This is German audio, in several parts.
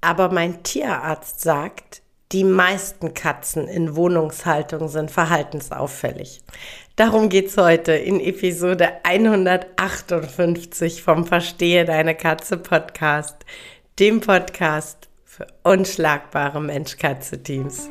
aber mein Tierarzt sagt, die meisten Katzen in Wohnungshaltung sind verhaltensauffällig. Darum geht's heute in Episode 158 vom Verstehe deine Katze Podcast, dem Podcast für unschlagbare Mensch-Katze-Teams.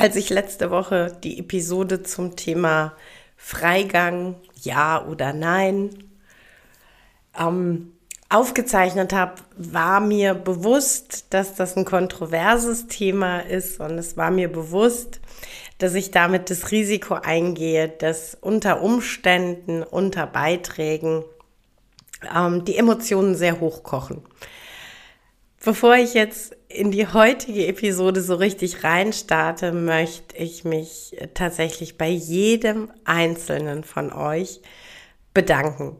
Als ich letzte Woche die Episode zum Thema Freigang, ja oder nein, ähm, aufgezeichnet habe, war mir bewusst, dass das ein kontroverses Thema ist und es war mir bewusst, dass ich damit das Risiko eingehe, dass unter Umständen, unter Beiträgen ähm, die Emotionen sehr hochkochen. Bevor ich jetzt in die heutige Episode so richtig reinstarte, möchte ich mich tatsächlich bei jedem einzelnen von euch bedanken.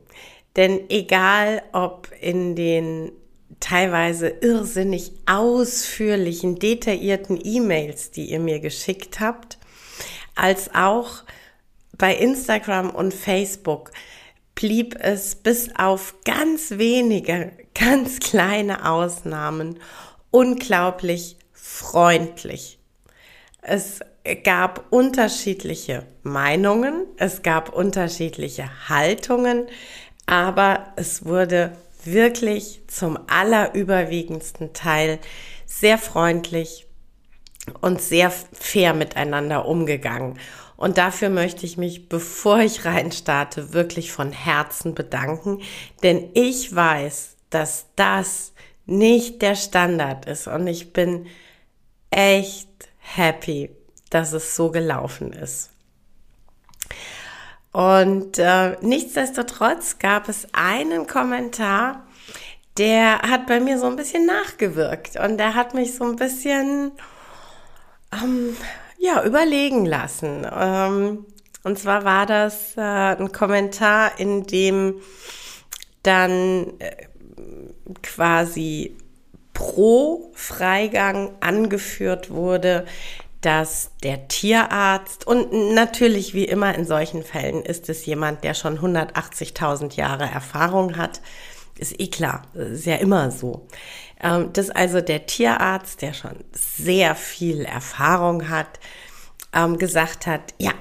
Denn egal ob in den teilweise irrsinnig ausführlichen, detaillierten E-Mails, die ihr mir geschickt habt, als auch bei Instagram und Facebook, blieb es bis auf ganz wenige, ganz kleine Ausnahmen unglaublich freundlich. Es gab unterschiedliche Meinungen, es gab unterschiedliche Haltungen, aber es wurde wirklich zum allerüberwiegendsten Teil sehr freundlich und sehr fair miteinander umgegangen. Und dafür möchte ich mich, bevor ich reinstarte, wirklich von Herzen bedanken, denn ich weiß, dass das nicht der Standard ist. Und ich bin echt happy, dass es so gelaufen ist. Und äh, nichtsdestotrotz gab es einen Kommentar, der hat bei mir so ein bisschen nachgewirkt. Und der hat mich so ein bisschen ähm, ja, überlegen lassen. Ähm, und zwar war das äh, ein Kommentar, in dem dann äh, quasi pro Freigang angeführt wurde, dass der Tierarzt und natürlich wie immer in solchen Fällen ist es jemand, der schon 180.000 Jahre Erfahrung hat, ist eh klar, ist ja immer so. Ähm, dass also der Tierarzt, der schon sehr viel Erfahrung hat, ähm, gesagt hat, ja,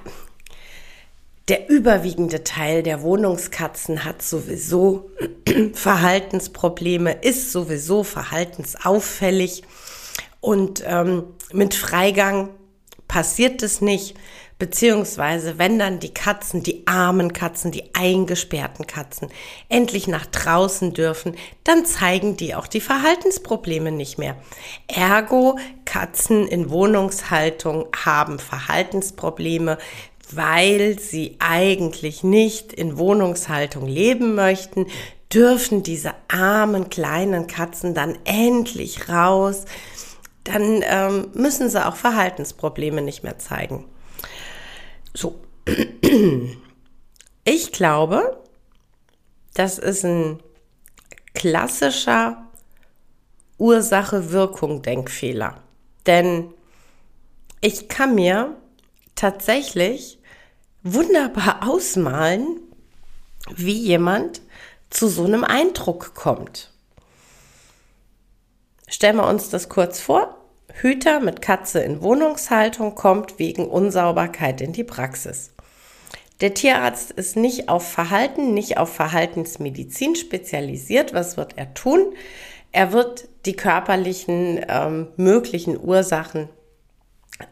der überwiegende Teil der Wohnungskatzen hat sowieso Verhaltensprobleme, ist sowieso verhaltensauffällig und ähm, mit Freigang passiert es nicht. Beziehungsweise, wenn dann die Katzen, die armen Katzen, die eingesperrten Katzen endlich nach draußen dürfen, dann zeigen die auch die Verhaltensprobleme nicht mehr. Ergo, Katzen in Wohnungshaltung haben Verhaltensprobleme, weil sie eigentlich nicht in Wohnungshaltung leben möchten, dürfen diese armen kleinen Katzen dann endlich raus. Dann ähm, müssen sie auch Verhaltensprobleme nicht mehr zeigen. So. Ich glaube, das ist ein klassischer Ursache-Wirkung-Denkfehler. Denn ich kann mir tatsächlich wunderbar ausmalen, wie jemand zu so einem Eindruck kommt. Stellen wir uns das kurz vor. Hüter mit Katze in Wohnungshaltung kommt wegen Unsauberkeit in die Praxis. Der Tierarzt ist nicht auf Verhalten, nicht auf Verhaltensmedizin spezialisiert. Was wird er tun? Er wird die körperlichen ähm, möglichen Ursachen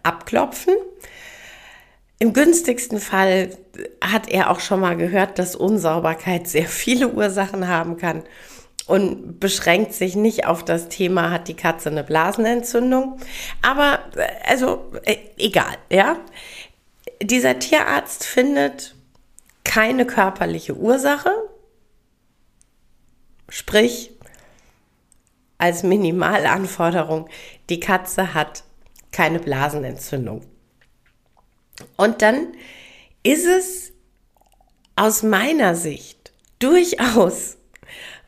abklopfen. Im günstigsten Fall hat er auch schon mal gehört, dass Unsauberkeit sehr viele Ursachen haben kann und beschränkt sich nicht auf das Thema, hat die Katze eine Blasenentzündung. Aber, also, äh, egal, ja. Dieser Tierarzt findet keine körperliche Ursache, sprich, als Minimalanforderung, die Katze hat keine Blasenentzündung. Und dann ist es aus meiner Sicht durchaus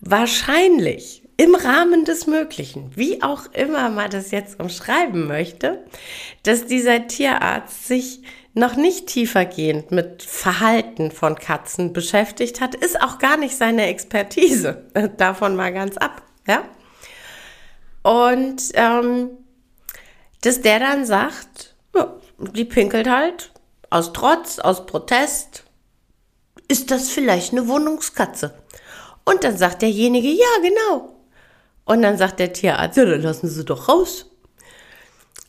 wahrscheinlich im Rahmen des Möglichen, wie auch immer man das jetzt umschreiben möchte, dass dieser Tierarzt sich noch nicht tiefergehend mit Verhalten von Katzen beschäftigt hat, ist auch gar nicht seine Expertise. Davon mal ganz ab, ja. Und ähm, dass der dann sagt, ja, die pinkelt halt aus Trotz, aus Protest. Ist das vielleicht eine Wohnungskatze? Und dann sagt derjenige, ja, genau. Und dann sagt der Tierarzt, ja, dann lassen Sie doch raus.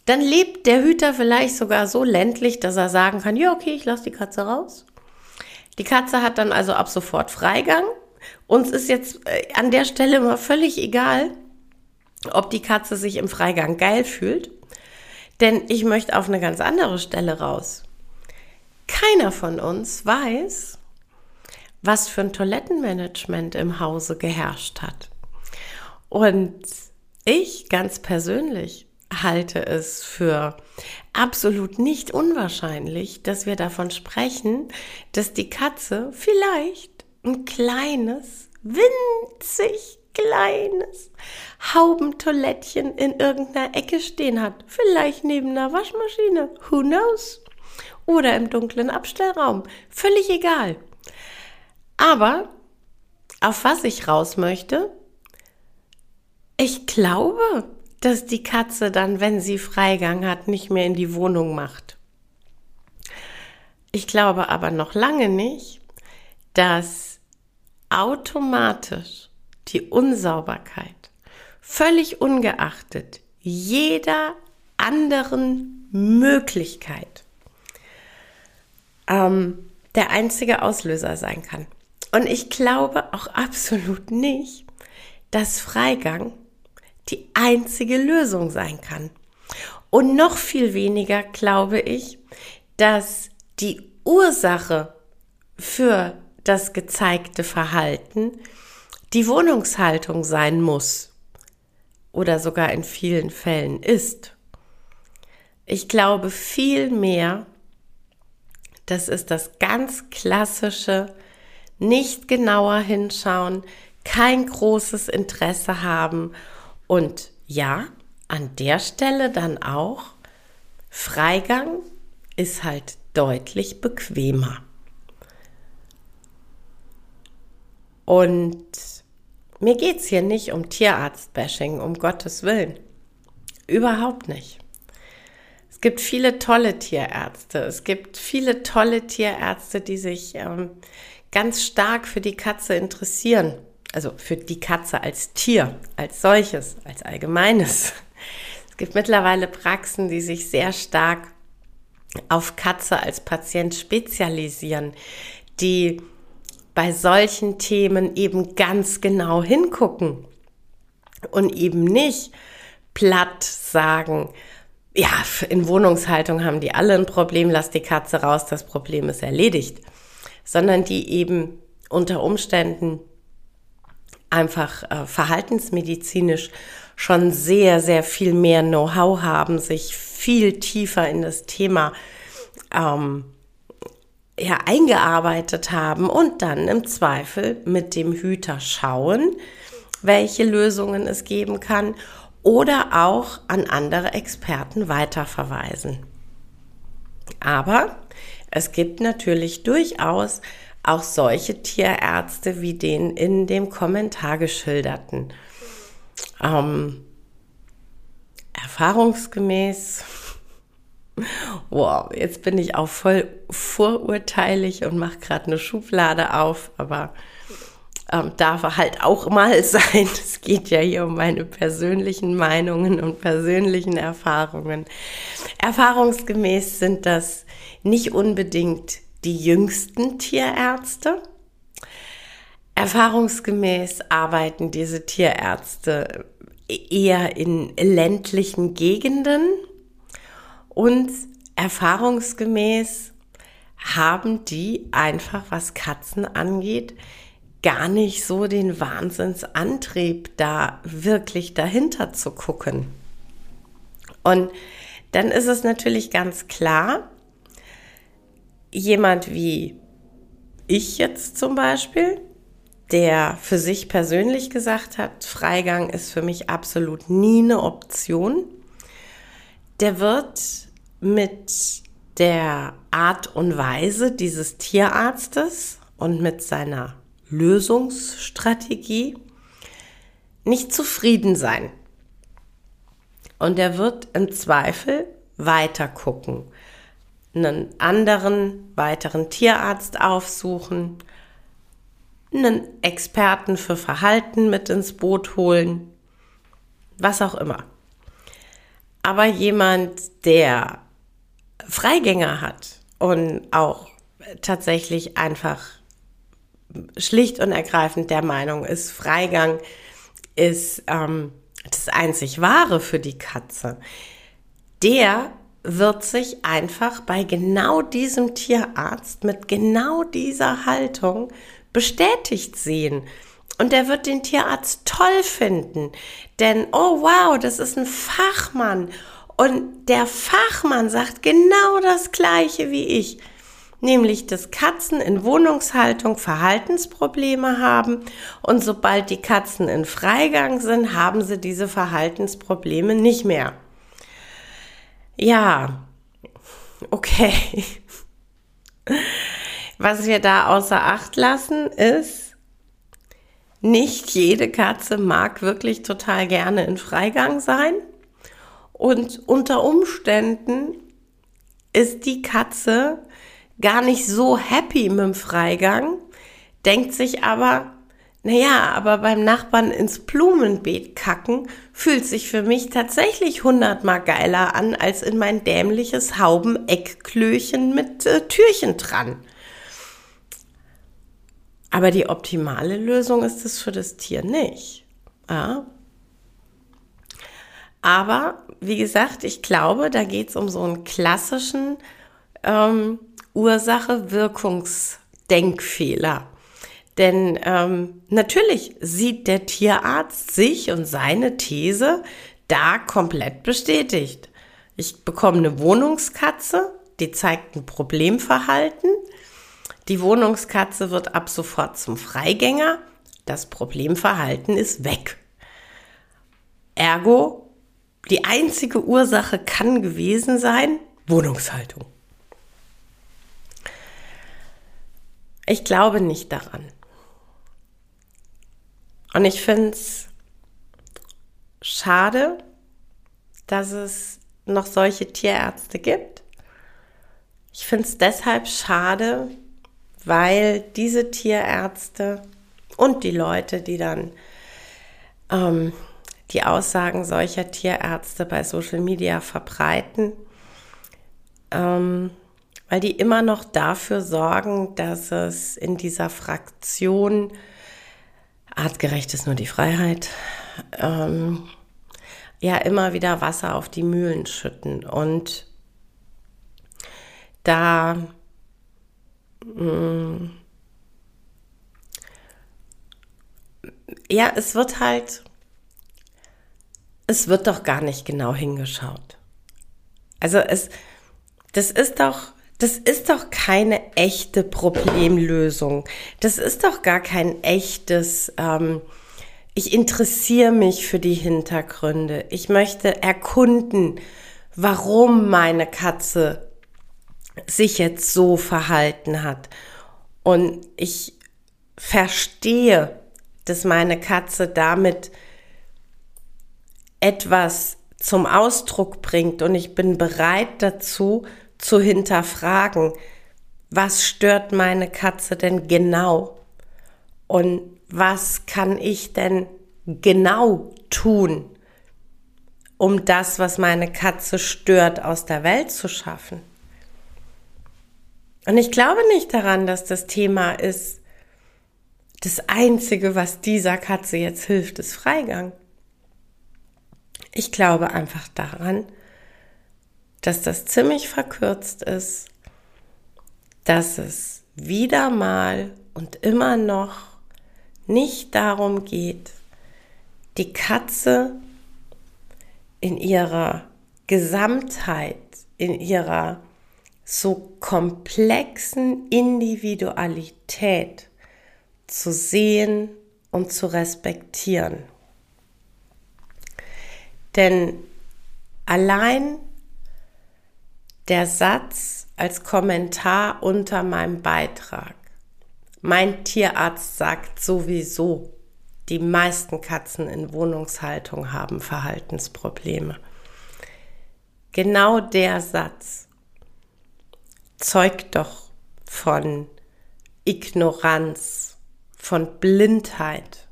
Dann lebt der Hüter vielleicht sogar so ländlich, dass er sagen kann, ja, okay, ich lasse die Katze raus. Die Katze hat dann also ab sofort Freigang. Uns ist jetzt äh, an der Stelle immer völlig egal, ob die Katze sich im Freigang geil fühlt. Denn ich möchte auf eine ganz andere Stelle raus. Keiner von uns weiß, was für ein Toilettenmanagement im Hause geherrscht hat. Und ich ganz persönlich halte es für absolut nicht unwahrscheinlich, dass wir davon sprechen, dass die Katze vielleicht ein kleines, winzig kleines Haubentoilettchen in irgendeiner Ecke stehen hat. Vielleicht neben einer Waschmaschine. Who knows? Oder im dunklen Abstellraum. Völlig egal. Aber auf was ich raus möchte, ich glaube, dass die Katze dann, wenn sie Freigang hat, nicht mehr in die Wohnung macht. Ich glaube aber noch lange nicht, dass automatisch die Unsauberkeit, völlig ungeachtet jeder anderen Möglichkeit, ähm, der einzige Auslöser sein kann. Und ich glaube auch absolut nicht, dass Freigang die einzige Lösung sein kann. Und noch viel weniger glaube ich, dass die Ursache für das gezeigte Verhalten die Wohnungshaltung sein muss oder sogar in vielen Fällen ist. Ich glaube vielmehr, das ist das ganz klassische, nicht genauer hinschauen, kein großes Interesse haben und ja, an der Stelle dann auch, Freigang ist halt deutlich bequemer. Und mir geht es hier nicht um Tierarzt-Bashing, um Gottes Willen. Überhaupt nicht. Es gibt viele tolle Tierärzte. Es gibt viele tolle Tierärzte, die sich ähm, ganz stark für die Katze interessieren also für die Katze als Tier, als solches, als allgemeines. Es gibt mittlerweile Praxen, die sich sehr stark auf Katze als Patient spezialisieren, die bei solchen Themen eben ganz genau hingucken und eben nicht platt sagen, ja, in Wohnungshaltung haben die alle ein Problem, lass die Katze raus, das Problem ist erledigt, sondern die eben unter Umständen einfach äh, verhaltensmedizinisch schon sehr, sehr viel mehr Know-how haben, sich viel tiefer in das Thema ähm, ja, eingearbeitet haben und dann im Zweifel mit dem Hüter schauen, welche Lösungen es geben kann oder auch an andere Experten weiterverweisen. Aber es gibt natürlich durchaus auch solche Tierärzte wie den in dem Kommentar geschilderten. Ähm, erfahrungsgemäß, wow, jetzt bin ich auch voll vorurteilig und mache gerade eine Schublade auf, aber ähm, darf halt auch mal sein. Es geht ja hier um meine persönlichen Meinungen und persönlichen Erfahrungen. Erfahrungsgemäß sind das nicht unbedingt die jüngsten Tierärzte. Erfahrungsgemäß arbeiten diese Tierärzte eher in ländlichen Gegenden und erfahrungsgemäß haben die einfach, was Katzen angeht, gar nicht so den Wahnsinnsantrieb, da wirklich dahinter zu gucken. Und dann ist es natürlich ganz klar, jemand wie ich jetzt zum Beispiel, der für sich persönlich gesagt hat, Freigang ist für mich absolut nie eine Option, der wird mit der Art und Weise dieses Tierarztes und mit seiner Lösungsstrategie nicht zufrieden sein. Und er wird im Zweifel weiter gucken, einen anderen, weiteren Tierarzt aufsuchen, einen Experten für Verhalten mit ins Boot holen, was auch immer. Aber jemand, der Freigänger hat und auch tatsächlich einfach schlicht und ergreifend der Meinung ist, Freigang ist ähm, das einzig Wahre für die Katze, der wird sich einfach bei genau diesem Tierarzt mit genau dieser Haltung bestätigt sehen. Und er wird den Tierarzt toll finden, denn, oh wow, das ist ein Fachmann. Und der Fachmann sagt genau das gleiche wie ich nämlich dass Katzen in Wohnungshaltung Verhaltensprobleme haben und sobald die Katzen in Freigang sind, haben sie diese Verhaltensprobleme nicht mehr. Ja, okay. Was wir da außer Acht lassen ist, nicht jede Katze mag wirklich total gerne in Freigang sein. Und unter Umständen ist die Katze gar nicht so happy mit dem Freigang, denkt sich aber, naja, aber beim Nachbarn ins Blumenbeet kacken fühlt sich für mich tatsächlich hundertmal geiler an als in mein dämliches Hauben-Eckklöchen mit äh, Türchen dran. Aber die optimale Lösung ist es für das Tier nicht. Ja. Aber wie gesagt, ich glaube, da geht es um so einen klassischen ähm, Ursache-Wirkungsdenkfehler. Denn ähm, natürlich sieht der Tierarzt sich und seine These da komplett bestätigt. Ich bekomme eine Wohnungskatze, die zeigt ein Problemverhalten. Die Wohnungskatze wird ab sofort zum Freigänger. Das Problemverhalten ist weg. Ergo, die einzige Ursache kann gewesen sein Wohnungshaltung. Ich glaube nicht daran. Und ich finde es schade, dass es noch solche Tierärzte gibt. Ich finde es deshalb schade, weil diese Tierärzte und die Leute, die dann ähm, die Aussagen solcher Tierärzte bei Social Media verbreiten, ähm, weil die immer noch dafür sorgen, dass es in dieser Fraktion artgerecht ist nur die Freiheit, ähm, ja immer wieder Wasser auf die Mühlen schütten und da mh, mm, ja, es wird halt, es wird doch gar nicht genau hingeschaut. Also es, das ist doch, das ist doch keine echte Problemlösung. Das ist doch gar kein echtes, ähm, ich interessiere mich für die Hintergründe. Ich möchte erkunden, warum meine Katze sich jetzt so verhalten hat. Und ich verstehe, dass meine Katze damit etwas zum Ausdruck bringt und ich bin bereit dazu, zu hinterfragen, was stört meine Katze denn genau? Und was kann ich denn genau tun, um das, was meine Katze stört, aus der Welt zu schaffen. Und ich glaube nicht daran, dass das Thema ist, das Einzige, was dieser Katze jetzt hilft, ist Freigang. Ich glaube einfach daran, dass das ziemlich verkürzt ist, dass es wieder mal und immer noch nicht darum geht, die Katze in ihrer Gesamtheit, in ihrer so komplexen Individualität zu sehen und zu respektieren. Denn allein der Satz als Kommentar unter meinem Beitrag, mein Tierarzt sagt sowieso, die meisten Katzen in Wohnungshaltung haben Verhaltensprobleme. Genau der Satz zeugt doch von Ignoranz, von Blindheit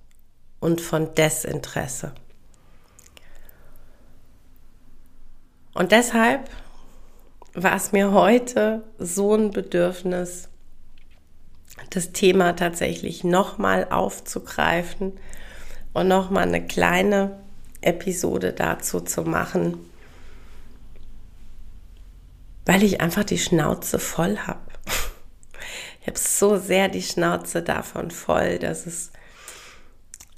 und von Desinteresse. Und deshalb war es mir heute so ein Bedürfnis, das Thema tatsächlich nochmal aufzugreifen und nochmal eine kleine Episode dazu zu machen, weil ich einfach die Schnauze voll habe. Ich habe so sehr die Schnauze davon voll, dass es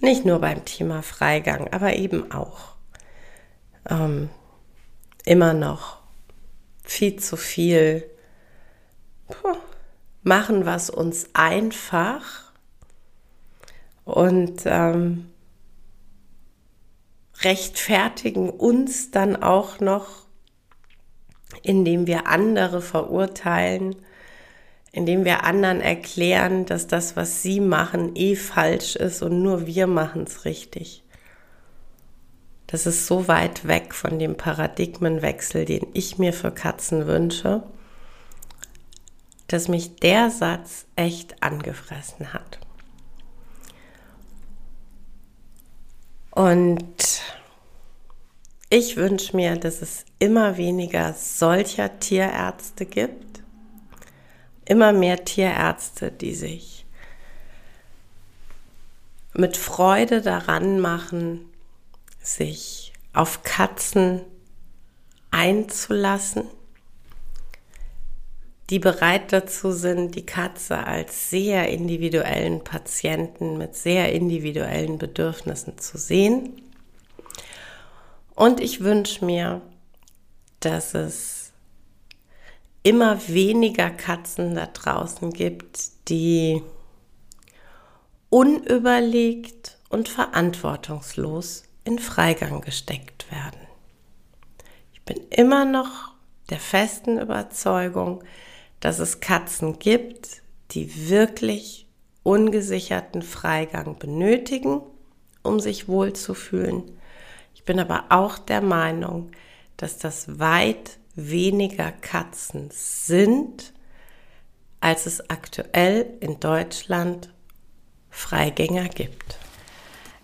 nicht nur beim Thema Freigang, aber eben auch ähm, immer noch viel zu viel. Machen, was uns einfach. Und ähm, rechtfertigen uns dann auch noch, indem wir andere verurteilen, indem wir anderen erklären, dass das, was sie machen, eh falsch ist und nur wir machen es richtig. Das ist so weit weg von dem Paradigmenwechsel, den ich mir für Katzen wünsche dass mich der Satz echt angefressen hat. Und ich wünsche mir, dass es immer weniger solcher Tierärzte gibt, immer mehr Tierärzte, die sich mit Freude daran machen, sich auf Katzen einzulassen die bereit dazu sind, die Katze als sehr individuellen Patienten mit sehr individuellen Bedürfnissen zu sehen. Und ich wünsche mir, dass es immer weniger Katzen da draußen gibt, die unüberlegt und verantwortungslos in Freigang gesteckt werden. Ich bin immer noch der festen Überzeugung, dass es Katzen gibt, die wirklich ungesicherten Freigang benötigen, um sich wohlzufühlen. Ich bin aber auch der Meinung, dass das weit weniger Katzen sind, als es aktuell in Deutschland Freigänger gibt.